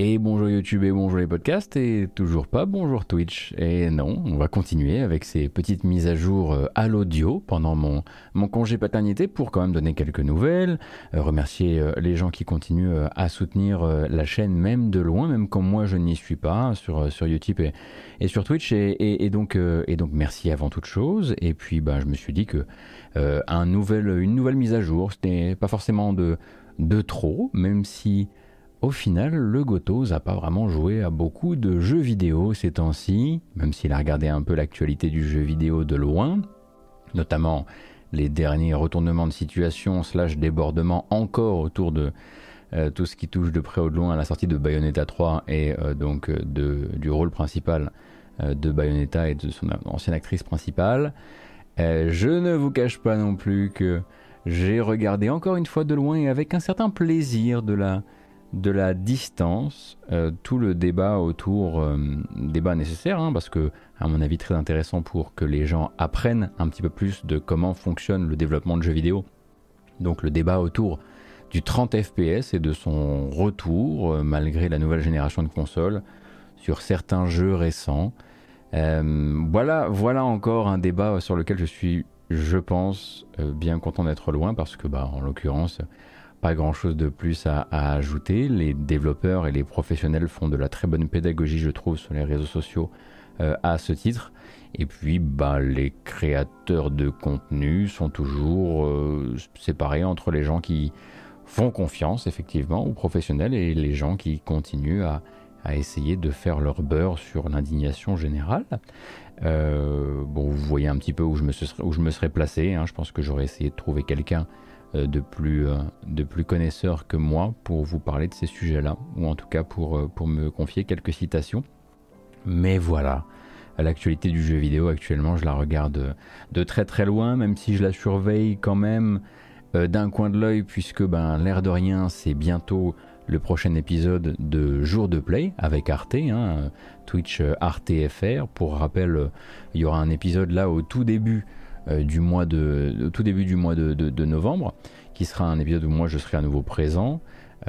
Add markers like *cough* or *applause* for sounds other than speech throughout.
Et bonjour YouTube et bonjour les podcasts et toujours pas bonjour Twitch. Et non, on va continuer avec ces petites mises à jour euh, à l'audio pendant mon, mon congé paternité pour quand même donner quelques nouvelles, euh, remercier euh, les gens qui continuent à soutenir la chaîne même de loin, même quand moi je n'y suis pas sur, sur YouTube et, et sur Twitch. Et, donc, et donc merci avant toute chose. Et puis bah, je me suis dit que un une nouvelle mise à jour, c'était pas forcément de, de trop, même si au final, le Gotos n'a pas vraiment joué à beaucoup de jeux vidéo ces temps-ci, même s'il a regardé un peu l'actualité du jeu vidéo de loin, notamment les derniers retournements de situation slash débordements encore autour de euh, tout ce qui touche de près ou de loin à la sortie de Bayonetta 3 et euh, donc euh, du rôle principal de Bayonetta et de son ancienne actrice principale. je ne vous cache pas non plus que j'ai regardé encore une fois de loin et avec un certain plaisir de la de la distance, euh, tout le débat autour, euh, débat nécessaire, hein, parce que, à mon avis, très intéressant pour que les gens apprennent un petit peu plus de comment fonctionne le développement de jeux vidéo. Donc le débat autour du 30 FPS et de son retour, euh, malgré la nouvelle génération de consoles, sur certains jeux récents. voilà, voilà encore un débat sur lequel je suis, je pense, bien content d'être loin, parce que, bah, en l'occurrence, pas grand chose de plus à, ajouter. Les développeurs et les professionnels font de la très bonne pédagogie, je trouve, sur les réseaux sociaux euh, à ce titre. Et puis, bah, les créateurs de contenu sont toujours euh, séparés entre les gens qui font confiance, effectivement, aux professionnels et les gens qui continuent à, essayer de faire leur beurre sur l'indignation générale. Euh, bon, vous voyez un petit peu où je me, serais, placé. Hein. Je pense que j'aurais essayé de trouver quelqu'un de plus, euh, de plus connaisseurs que moi pour vous parler de ces sujets-là, ou en tout cas pour, euh, pour me confier quelques citations. Mais voilà, l'actualité du jeu vidéo actuellement, je la regarde de très très loin, même si je la surveille quand même d'un coin de l'œil, puisque ben, l'air de rien, c'est bientôt le prochain épisode de Jour de Play avec Arte, hein, Twitch Arte FR. Pour rappel, il y aura un épisode là au tout début euh, du mois de, tout début du mois de, novembre, qui sera un épisode où moi je serai à nouveau présent.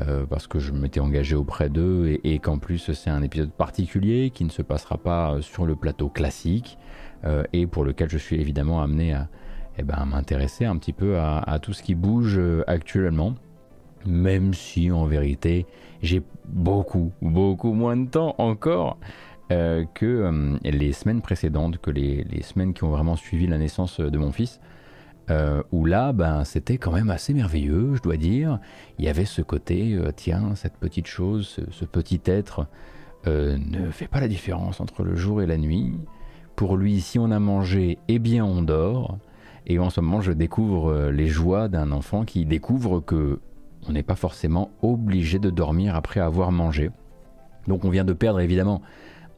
Euh, parce que je m'étais engagé auprès d'eux et, qu'en plus c'est un épisode particulier qui ne se passera pas sur le plateau classique euh, et pour lequel je suis évidemment amené à, eh ben, m'intéresser un petit peu à, tout ce qui bouge actuellement, même si en vérité j'ai beaucoup, beaucoup moins de temps encore euh, que euh, les semaines précédentes, que les, semaines qui ont vraiment suivi la naissance de mon fils, euh, où là, ben, c'était quand même assez merveilleux, je dois dire. Il y avait ce côté, tiens, cette petite chose, ce, petit être ne fait pas la différence entre le jour et la nuit. Pour lui, si on a mangé, eh bien on dort. Et en ce moment, je découvre les joies d'un enfant qui découvre que on n'est pas forcément obligé de dormir après avoir mangé. Donc on vient de perdre évidemment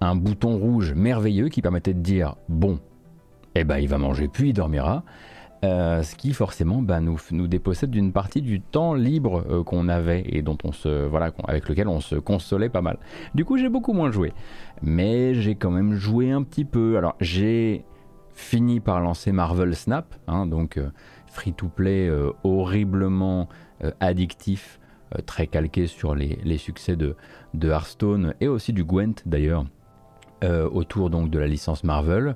un bouton rouge merveilleux qui permettait de dire bon, eh ben il va manger puis il dormira. Euh, ce qui forcément bah, nous, nous dépossède d'une partie du temps libre euh, qu'on avait et dont on se voilà avec lequel on se consolait pas mal. Du coup j'ai beaucoup moins joué, mais j'ai quand même joué un petit peu. Alors j'ai fini par lancer Marvel Snap, hein, donc euh, free to play horriblement addictif, très calqué sur les, les succès de, de Hearthstone et aussi du Gwent d'ailleurs. Euh, autour donc de la licence Marvel.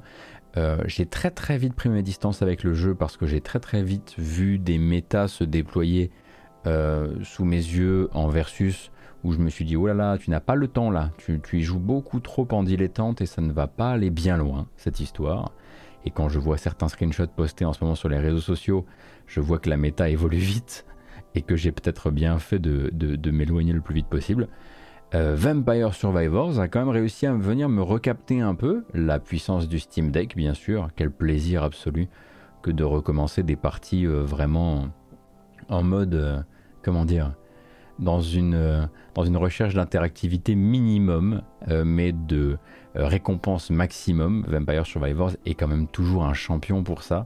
Euh, j'ai très très vite pris mes distances avec le jeu parce que j'ai très très vite vu des méta se déployer euh, sous mes yeux en versus où je me suis dit oh là là tu n'as pas le temps là, tu, y joues beaucoup trop en dilettante et ça ne va pas aller bien loin cette histoire. Et quand je vois certains screenshots postés en ce moment sur les réseaux sociaux, je vois que la méta évolue vite et que j'ai peut-être bien fait de m'éloigner le plus vite possible. Euh, Vampire Survivors a quand même réussi à venir me recapter un peu la puissance du Steam Deck, bien sûr. Quel plaisir absolu que de recommencer des parties euh, vraiment en mode, euh, comment dire, dans une, dans une recherche d'interactivité minimum, mais de récompense maximum. Vampire Survivors est quand même toujours un champion pour ça.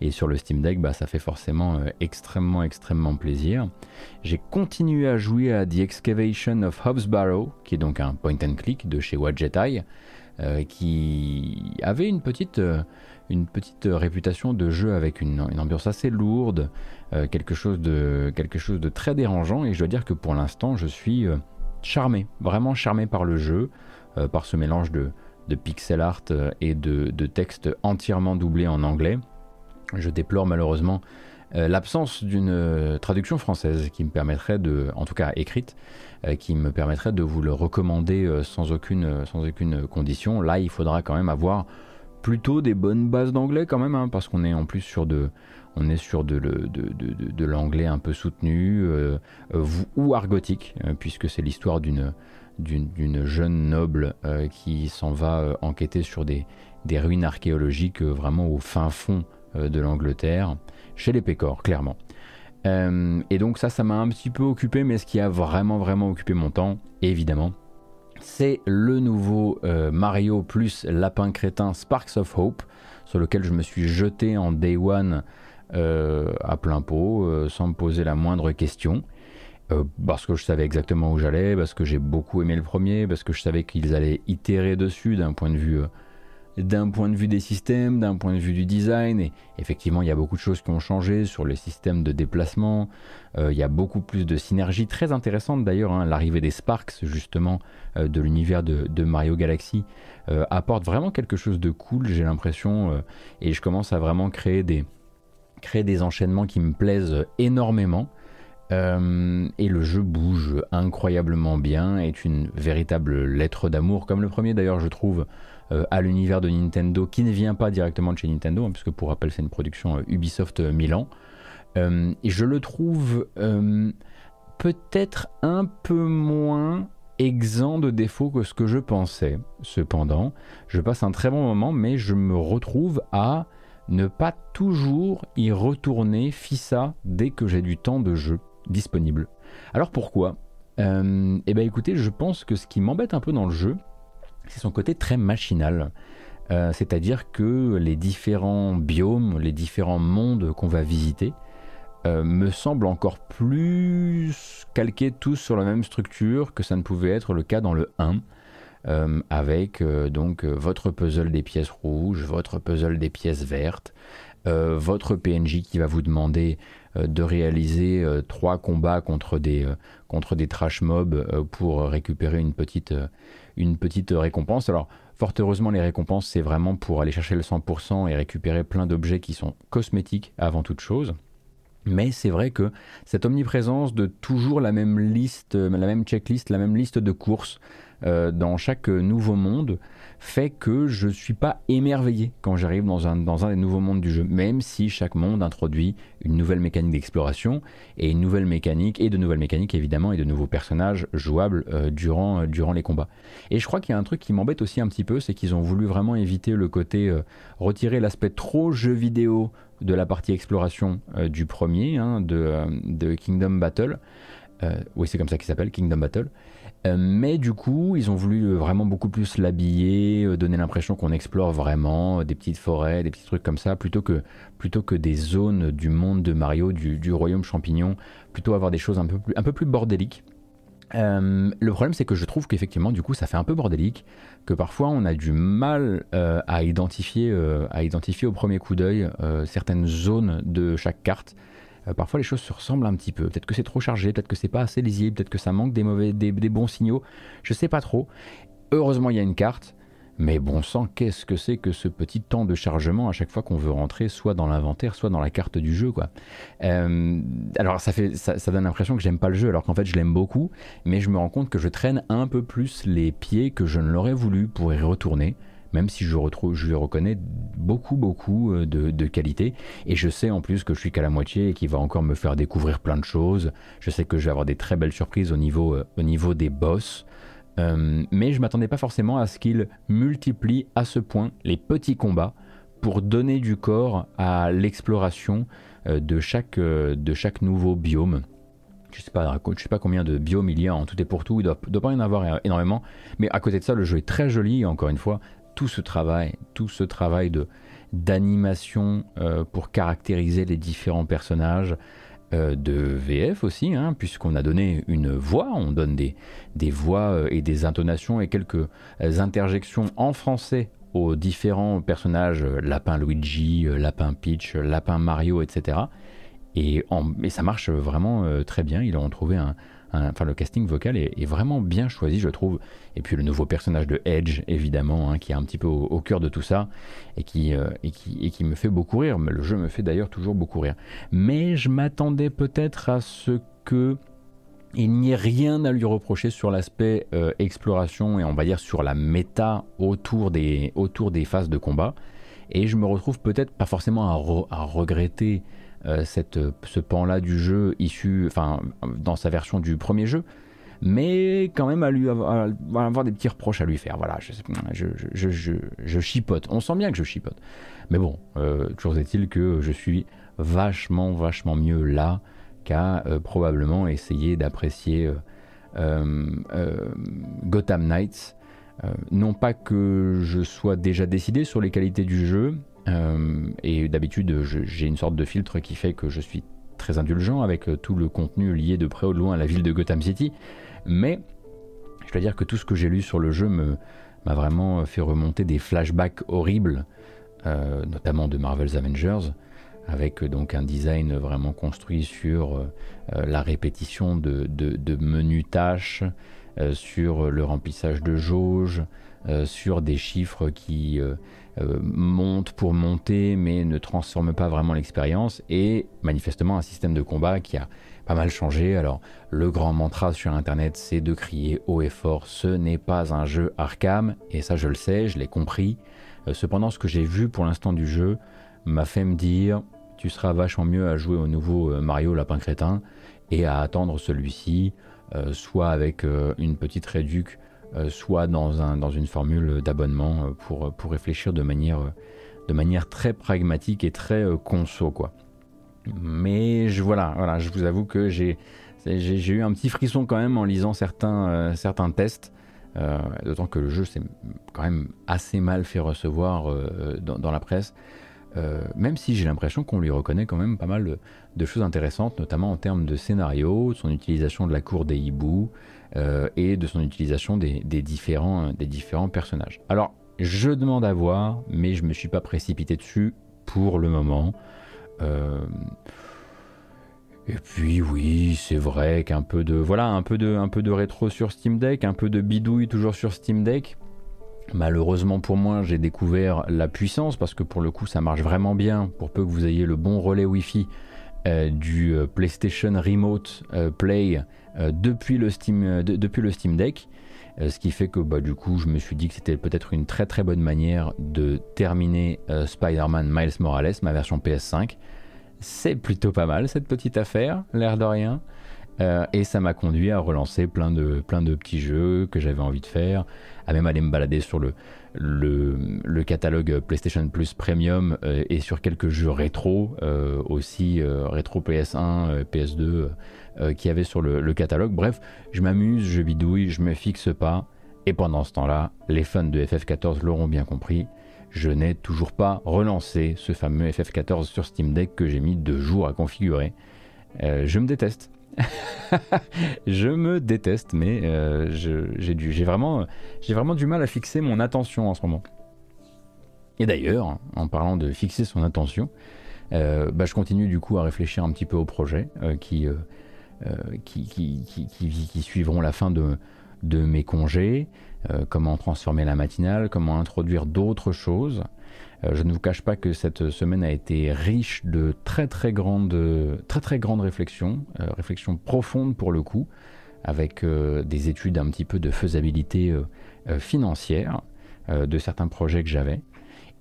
Et sur le Steam Deck, bah, ça fait forcément euh, extrêmement, extrêmement plaisir. J'ai continué à jouer à The Excavation of Hobbs Barrow, qui est donc un point and click de chez Wadjet euh, qui avait une petite, euh, une petite réputation de jeu avec une, ambiance assez lourde, quelque, chose de, quelque chose de très dérangeant. Et je dois dire que pour l'instant, je suis charmé, vraiment charmé par le jeu, par ce mélange de, pixel art et de, de texte entièrement doublé en anglais. Je déplore malheureusement l'absence d'une traduction française qui me permettrait de, en tout cas écrite, qui me permettrait de vous le recommander sans, aucune, condition. Là, il faudra quand même avoir plutôt des bonnes bases d'anglais quand même, hein, parce qu'on est en plus sur de, on est sur de, l'anglais un peu soutenu euh, euh, ou argotique, euh, puisque c'est l'histoire d'une, d'une, jeune noble qui s'en va enquêter sur des ruines archéologiques vraiment au fin fond de l'Angleterre, chez les Pécores, clairement. et donc ça, ça m'a un petit peu occupé, mais ce qui a vraiment, vraiment occupé mon temps, évidemment, c'est le nouveau euh, Mario plus Lapin Crétin Sparks of Hope, sur lequel je me suis jeté en Day One euh, à plein pot, euh, sans me poser la moindre question. parce que je savais exactement où j'allais, parce que j'ai beaucoup aimé le premier, parce que je savais qu'ils allaient itérer dessus d'un point de vue d'un point de vue des systèmes, d'un point de vue du design. Et effectivement, il y a beaucoup de choses qui ont changé sur les systèmes de déplacement. Euh, il y a beaucoup plus de synergies très intéressantes d'ailleurs. Hein. L'arrivée des Sparks, justement, euh, de l'univers de, Mario Galaxy, euh, apporte vraiment quelque chose de cool, j'ai l'impression. et je commence à vraiment créer des, enchaînements qui me plaisent énormément. et le jeu bouge incroyablement bien, est une véritable lettre d'amour, comme le premier d'ailleurs je trouve, à l'univers de Nintendo qui ne vient pas directement de chez Nintendo, hein, puisque pour rappel c'est une production euh, Ubisoft euh, Milan. et je le trouve peut-être un peu moins exempt de défauts que ce que je pensais. Cependant, je passe un très bon moment, mais je me retrouve à ne pas toujours y retourner FISA dès que j'ai du temps de jeu disponible. Alors pourquoi? Eh bien écoutez, je pense que ce qui m'embête un peu dans le jeu, c'est son côté très machinal. Euh, c'est-à-dire que les différents biomes, les différents mondes qu'on va visiter, euh, me semblent encore plus calqués tous sur la même structure que ça ne pouvait être le cas dans le 1. Euh, avec donc votre puzzle des pièces rouges, votre puzzle des pièces vertes, votre PNJ qui va vous demander de réaliser trois combats contre des, contre des trash mobs pour récupérer une petite, une petite récompense. Alors, fort heureusement, les récompenses, c'est vraiment pour aller chercher le 100% et récupérer plein d'objets qui sont cosmétiques avant toute chose. Mais c'est vrai que cette omniprésence de toujours la même liste, la même checklist, la même liste de courses euh, dans chaque nouveau monde fait que je ne suis pas émerveillé quand j'arrive dans un, dans un des nouveaux mondes du jeu, même si chaque monde introduit une nouvelle mécanique d'exploration et une nouvelle mécanique, et de nouvelles mécaniques évidemment, et de nouveaux personnages jouables euh, durant, euh, durant les combats. Et je crois qu'il y a un truc qui m'embête aussi un petit peu, c'est qu'ils ont voulu vraiment éviter le côté, retirer l'aspect trop jeu vidéo de la partie exploration du premier, hein, de, de, Kingdom Battle. oui, c'est comme ça qu'il s'appelle, Kingdom Battle. Euh, mais du coup, ils ont voulu euh, vraiment beaucoup plus l'habiller, euh, donner l'impression qu'on explore vraiment des petites forêts, des petits trucs comme ça, plutôt que, plutôt que des zones du monde de Mario, du, royaume champignon, plutôt avoir des choses un peu plus, un peu plus bordéliques. le problème, c'est que je trouve qu'effectivement, du coup, ça fait un peu bordélique, que parfois on a du mal à, identifier, à identifier au premier coup d'œil certaines zones de chaque carte. Euh, parfois les choses se ressemblent un petit peu. Peut-être que c'est trop chargé, peut-être que c'est pas assez lisible, peut-être que ça manque des, mauvais, des, bons signaux. Je sais pas trop. Heureusement, il y a une carte. Mais bon sang, qu'est-ce que c'est que ce petit temps de chargement à chaque fois qu'on veut rentrer, soit dans l'inventaire, soit dans la carte du jeu, quoi. Euh, alors ça fait, ça, donne l'impression que j'aime pas le jeu, alors qu'en fait je l'aime beaucoup, mais je me rends compte que je traîne un peu plus les pieds que je ne l'aurais voulu pour y retourner même si je, lui reconnais beaucoup, beaucoup euh, de, qualité. Et je sais en plus que je suis qu'à la moitié et qu'il va encore me faire découvrir plein de choses. Je sais que je vais avoir des très belles surprises au niveau, euh, des boss. Euh, mais je m'attendais pas forcément à ce qu'il multiplie à ce point les petits combats pour donner du corps à l'exploration de, chaque, de nouveau biome. Je sais sais pas combien de biomes il y a en tout et pour tout, il doit, doit pas y en avoir énormément, mais à côté de ça, le jeu est très joli, encore une fois, tout ce travail, tout ce travail de d'animation euh, pour caractériser les différents personnages, euh, de VF aussi, hein, puisqu'on a donné une voix, on donne des, des voix euh, et des intonations et quelques interjections en français aux différents personnages, Lapin Luigi, Lapin Peach, Lapin Mario, etc. Et, en, ça marche vraiment très bien, ils ont trouvé un, enfin le casting vocal est, vraiment bien choisi, je trouve. Et puis le nouveau personnage de Edge, évidemment, hein, qui est un petit peu au, cœur de tout ça et qui, euh, et qui, et qui me fait beaucoup rire. Mais le jeu me fait d'ailleurs toujours beaucoup rire. Mais je m'attendais peut-être à ce que il n'y ait rien à lui reprocher sur l'aspect euh, exploration et on va dire sur la méta autour des, autour des phases de combat. Et je me retrouve peut-être pas forcément à, regretter euh, cette, ce pan-là du jeu issu, enfin, dans sa version du premier jeu, mais quand même à lui avoir, avoir des petits reproches à lui faire. Voilà, je, je, je, je, chipote. On sent bien que je chipote. Mais bon, euh, toujours est-il que je suis vachement, vachement mieux là qu'à euh, probablement essayer d'apprécier euh, Gotham Knights. non pas que je sois déjà décidé sur les qualités du jeu, et d'habitude j'ai une sorte de filtre qui fait que je suis très indulgent avec tout le contenu lié de près ou de loin à la ville de Gotham City, mais je dois dire que tout ce que j'ai lu sur le jeu m'a vraiment fait remonter des flashbacks horribles, euh, notamment de Marvel's Avengers, avec donc un design vraiment construit sur euh, la répétition de, menus tâches, euh, sur le remplissage de jauges, sur des chiffres qui montent pour monter mais ne transforment pas vraiment l'expérience, et manifestement un système de combat qui a pas mal changé. Alors, le grand mantra sur Internet, c'est de crier haut et fort, ce n'est pas un jeu Arkham, et ça je le sais, je l'ai compris. Euh, cependant, ce que j'ai vu pour l'instant du jeu m'a fait me dire, tu seras vachement mieux à jouer au nouveau euh, Mario Lapin Crétin et à attendre celui-ci, euh, soit avec une petite réduc, soit dans, un, dans une formule d'abonnement pour, pour réfléchir de manière, de manière très pragmatique et très conso, quoi. Mais je, voilà, voilà, je vous avoue que j'ai eu un petit frisson quand même en lisant certains, euh, certains tests. Euh, d'autant que le jeu s'est quand même assez mal fait recevoir euh, dans, la presse. Même si j'ai l'impression qu'on lui reconnaît quand même pas mal de, choses intéressantes, notamment en termes de scénario, de son utilisation de la cour des hiboux et de son utilisation des, différents, des différents personnages. Alors, je demande à voir, mais je ne me suis pas précipité dessus pour le moment. Euh, et puis oui, c'est vrai qu'un peu de voilà, un peu de un peu de rétro sur Steam Deck, un peu de bidouille toujours sur Steam Deck. Malheureusement pour moi, j'ai découvert la puissance parce que pour le coup, ça marche vraiment bien pour peu que vous ayez le bon relais Wi-Fi euh, du euh, PlayStation Remote Play depuis le Steam depuis le Steam Deck. ce qui fait que bah, du coup, je me suis dit que c'était peut-être une très très bonne manière de terminer Spider-Man Miles Morales, ma version PS5 c'est plutôt pas mal cette petite affaire, l'air de rien. Euh, et ça m'a conduit à relancer plein de, petits jeux que j'avais envie de faire, à même aller me balader sur le, catalogue PlayStation Plus Premium euh, et sur quelques jeux rétro, euh, aussi rétro PS1, PS2, qui y avait sur le, catalogue. Bref, je m'amuse, je bidouille, je me fixe pas. Et pendant ce temps-là, les fans de FF14 l'auront bien compris, je n'ai toujours pas relancé ce fameux FF14 sur Steam Deck que j'ai mis deux jours à configurer. Je me déteste. *laughs* je me déteste, mais euh, j'ai vraiment, du mal à fixer mon attention en ce moment. Et d'ailleurs, en parlant de fixer son attention, euh, bah, je continue du coup à réfléchir un petit peu aux projets qui, qui, suivront la fin de, mes congés. Euh, comment transformer la matinale, comment introduire d'autres choses. Euh, je ne vous cache pas que cette semaine a été riche de très très grandes, très très grandes réflexions, euh, réflexions profondes pour le coup, avec des études un petit peu de faisabilité financière de certains projets que j'avais,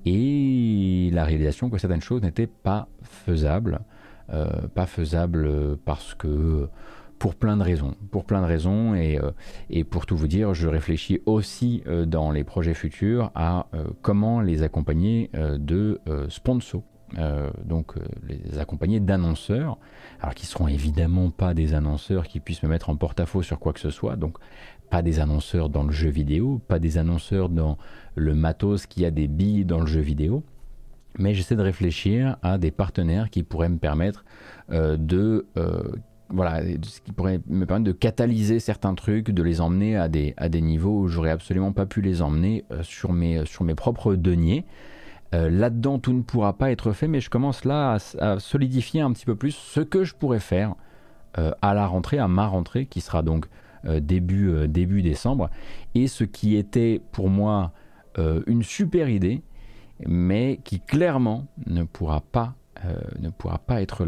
et la réalisation que certaines choses n'étaient pas faisables, pas faisables parce que pour plein de raisons. Pour plein de raisons, et, euh, et pour tout vous dire, je réfléchis aussi euh, dans les projets futurs à euh, comment les accompagner de sponsors. donc les accompagner d'annonceurs, alors qui seront évidemment pas des annonceurs qui puissent me mettre en porte-à-faux sur quoi que ce soit, donc pas des annonceurs dans le jeu vidéo, pas des annonceurs dans le matos qui a des billes dans le jeu vidéo, mais j'essaie de réfléchir à des partenaires qui pourraient me permettre de voilà, ce qui pourrait me permettre de catalyser certains trucs, de les emmener à des, à des niveaux où j'aurais absolument pas pu les emmener euh, sur, mes, sur mes propres deniers. Euh, là-dedans, tout ne pourra pas être fait, mais je commence là à, solidifier un petit peu plus ce que je pourrais faire à la rentrée, à ma rentrée, qui sera donc début, début décembre. Et ce qui était pour moi une super idée, mais qui clairement ne pourra pas, ne pourra pas être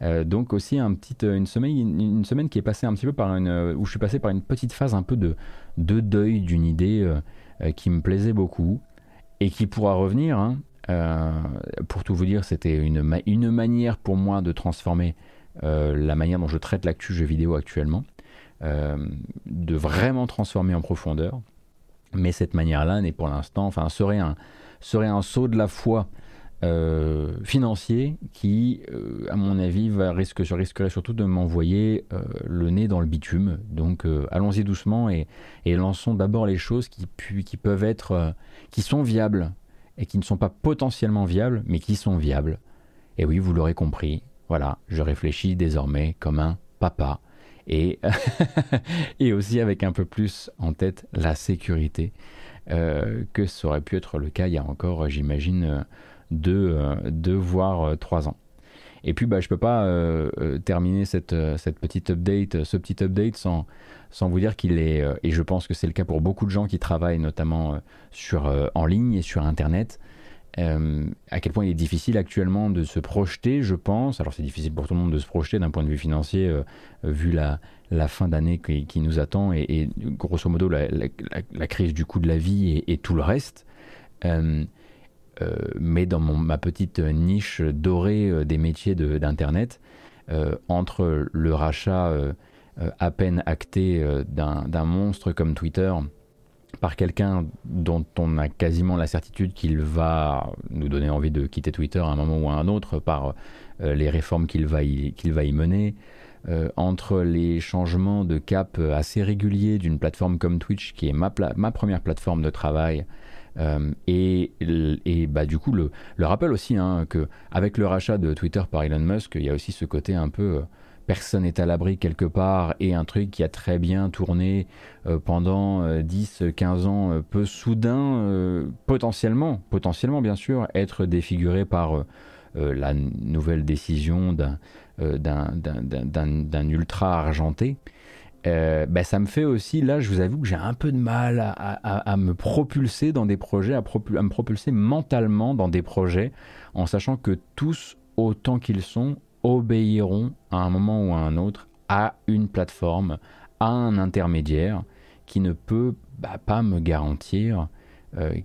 lancé. donc aussi un petit, une, semaine, une, semaine qui est passée un petit peu par une, où je suis passé par une petite phase un peu de, de deuil d'une idée qui me plaisait beaucoup et qui pourra revenir. Hein. pour tout vous dire, c'était une, une manière pour moi de transformer la manière dont je traite l'actu jeu vidéo actuellement, de vraiment transformer en profondeur. Mais cette manière-là n'est pour l'instant, enfin, serait un, serait un saut de la foi euh, financier qui, euh, à mon avis, va, risque, risquerait surtout de m'envoyer euh, le nez dans le bitume. Donc allons-y doucement et, lançons d'abord les choses qui, qui peuvent être, qui sont viables et qui ne sont pas potentiellement viables, mais qui sont viables. Et oui, vous l'aurez compris, voilà, je réfléchis désormais comme un papa et, *laughs* et aussi avec un peu plus en tête la sécurité. Que ça aurait pu être le cas il y a encore, j'imagine, euh, deux, euh, deux, voire trois ans. Et puis, bah, je ne peux pas terminer cette, petite update, ce petit update sans, vous dire qu'il est, et je pense que c'est le cas pour beaucoup de gens qui travaillent notamment en ligne et sur Internet, à quel point il est difficile actuellement de se projeter, je pense. Alors c'est difficile pour tout le monde de se projeter d'un point de vue financier, vu la fin d'année qui, nous attend et, grosso modo la, crise du coût de la vie et, tout le reste. Euh, euh, mais dans ma petite niche dorée euh, des métiers d'Internet, entre le rachat à peine acté d'un monstre comme Twitter par quelqu'un dont on a quasiment la certitude qu'il va nous donner envie de quitter Twitter à un moment ou à un autre par les réformes qu'il va, va y mener, euh, entre les changements de cap euh, assez réguliers d'une plateforme comme Twitch, qui est ma première plateforme de travail, euh, et, et bah, du coup, le, le rappel aussi hein, qu'avec le rachat de Twitter par Elon Musk, il y a aussi ce côté un peu personne n'est à l'abri quelque part et un truc qui a très bien tourné pendant 10-15 ans peut soudain, potentiellement, potentiellement bien sûr, être défiguré par la nouvelle décision d'un euh, d'un ultra argenté, euh, ben, ça me fait aussi, là, je vous avoue que j'ai un peu de mal à, me propulser dans des projets, à, me propulser mentalement dans des projets, en sachant que tous, autant qu'ils sont, obéiront à un moment ou à un autre à une plateforme, à un intermédiaire qui ne peut bah, pas me garantir euh,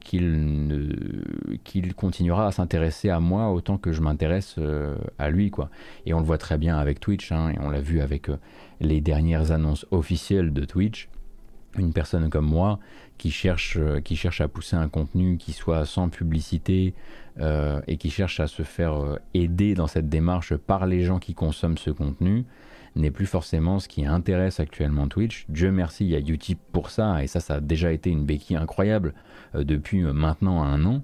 qu'il continuera à s'intéresser à moi autant que je m'intéresse euh, à lui. Quoi. Et on le voit très bien avec Twitch, hein, et on l'a vu avec euh, les dernières annonces officielles de Twitch. Une personne comme moi qui cherche, qui cherche à pousser un contenu qui soit sans publicité et qui cherche à se faire aider dans cette démarche par les gens qui consomment ce contenu, n'est plus forcément ce qui intéresse actuellement Twitch. Dieu merci, il y a Utip pour ça, et ça, ça a déjà été une béquille incroyable euh, depuis euh, maintenant un an.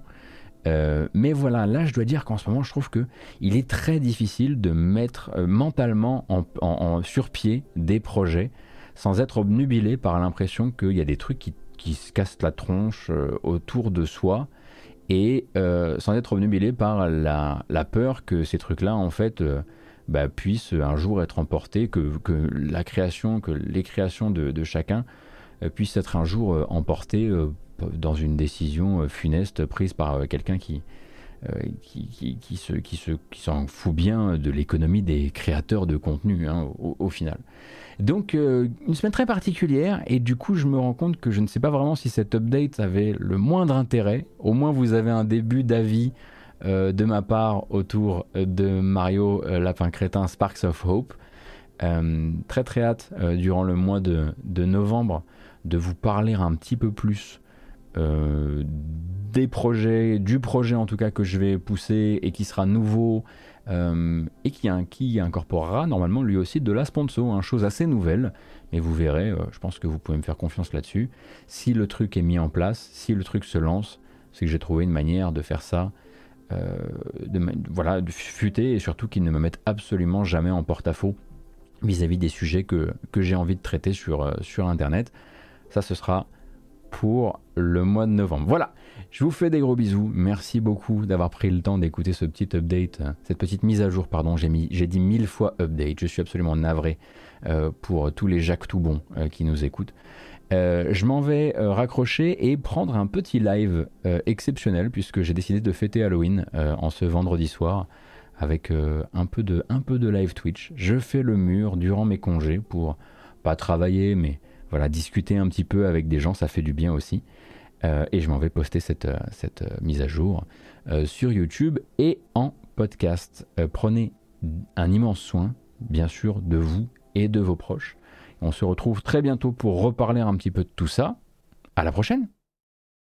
Euh, mais voilà, là je dois dire qu'en ce moment je trouve que il est très difficile de mettre mentalement en, sur pied des projets sans être obnubilé par l'impression qu'il y a des trucs qui, se cassent la tronche autour de soi et sans être obnubilé par la, peur que ces trucs-là en fait bah, puissent un jour être emportés, que, la création, que les créations de, chacun puissent être un jour emportées dans une décision euh, funeste prise par euh, quelqu'un qui, euh, qui, qui, se, qui, se, qui s'en fout bien de l'économie des créateurs de contenu hein, au, final. Donc une semaine très particulière et du coup je me rends compte que je ne sais pas vraiment si cette update avait le moindre intérêt. Au moins vous avez un début d'avis de ma part autour de Mario Lapin Crétin Sparks of Hope. très très hâte durant le mois de, novembre de vous parler un petit peu plus euh, des projets, du projet en tout cas que je vais pousser et qui sera nouveau euh, et qui, qui, incorporera normalement lui aussi de la sponsor, hein, chose assez nouvelle. Mais vous verrez, euh, je pense que vous pouvez me faire confiance là-dessus. Si le truc est mis en place, si le truc se lance, c'est que j'ai trouvé une manière de faire ça, de, voilà, de futer et surtout qu'il ne me mette absolument jamais en porte-à-faux vis-à-vis des sujets que, j'ai envie de traiter sur, sur Internet. Ça, ce sera pour le mois de novembre. Voilà, je vous fais des gros bisous. Merci beaucoup d'avoir pris le temps d'écouter ce petit update, cette petite mise à jour, pardon. J'ai, dit mille fois update. Je suis absolument navré euh, pour tous les Jacques Toubon euh, qui nous écoutent. Euh, je m'en vais raccrocher et prendre un petit live exceptionnel puisque j'ai décidé de fêter Halloween en ce vendredi soir avec un, peu de, un peu de live Twitch. Je fais le mur durant mes congés pour pas travailler mais voilà, discuter un petit peu avec des gens, ça fait du bien aussi. Euh, et je m'en vais poster cette, euh, euh, mise à jour sur YouTube et en podcast. prenez un immense soin, bien sûr, de vous et de vos proches. On se retrouve très bientôt pour reparler un petit peu de tout ça. À la prochaine!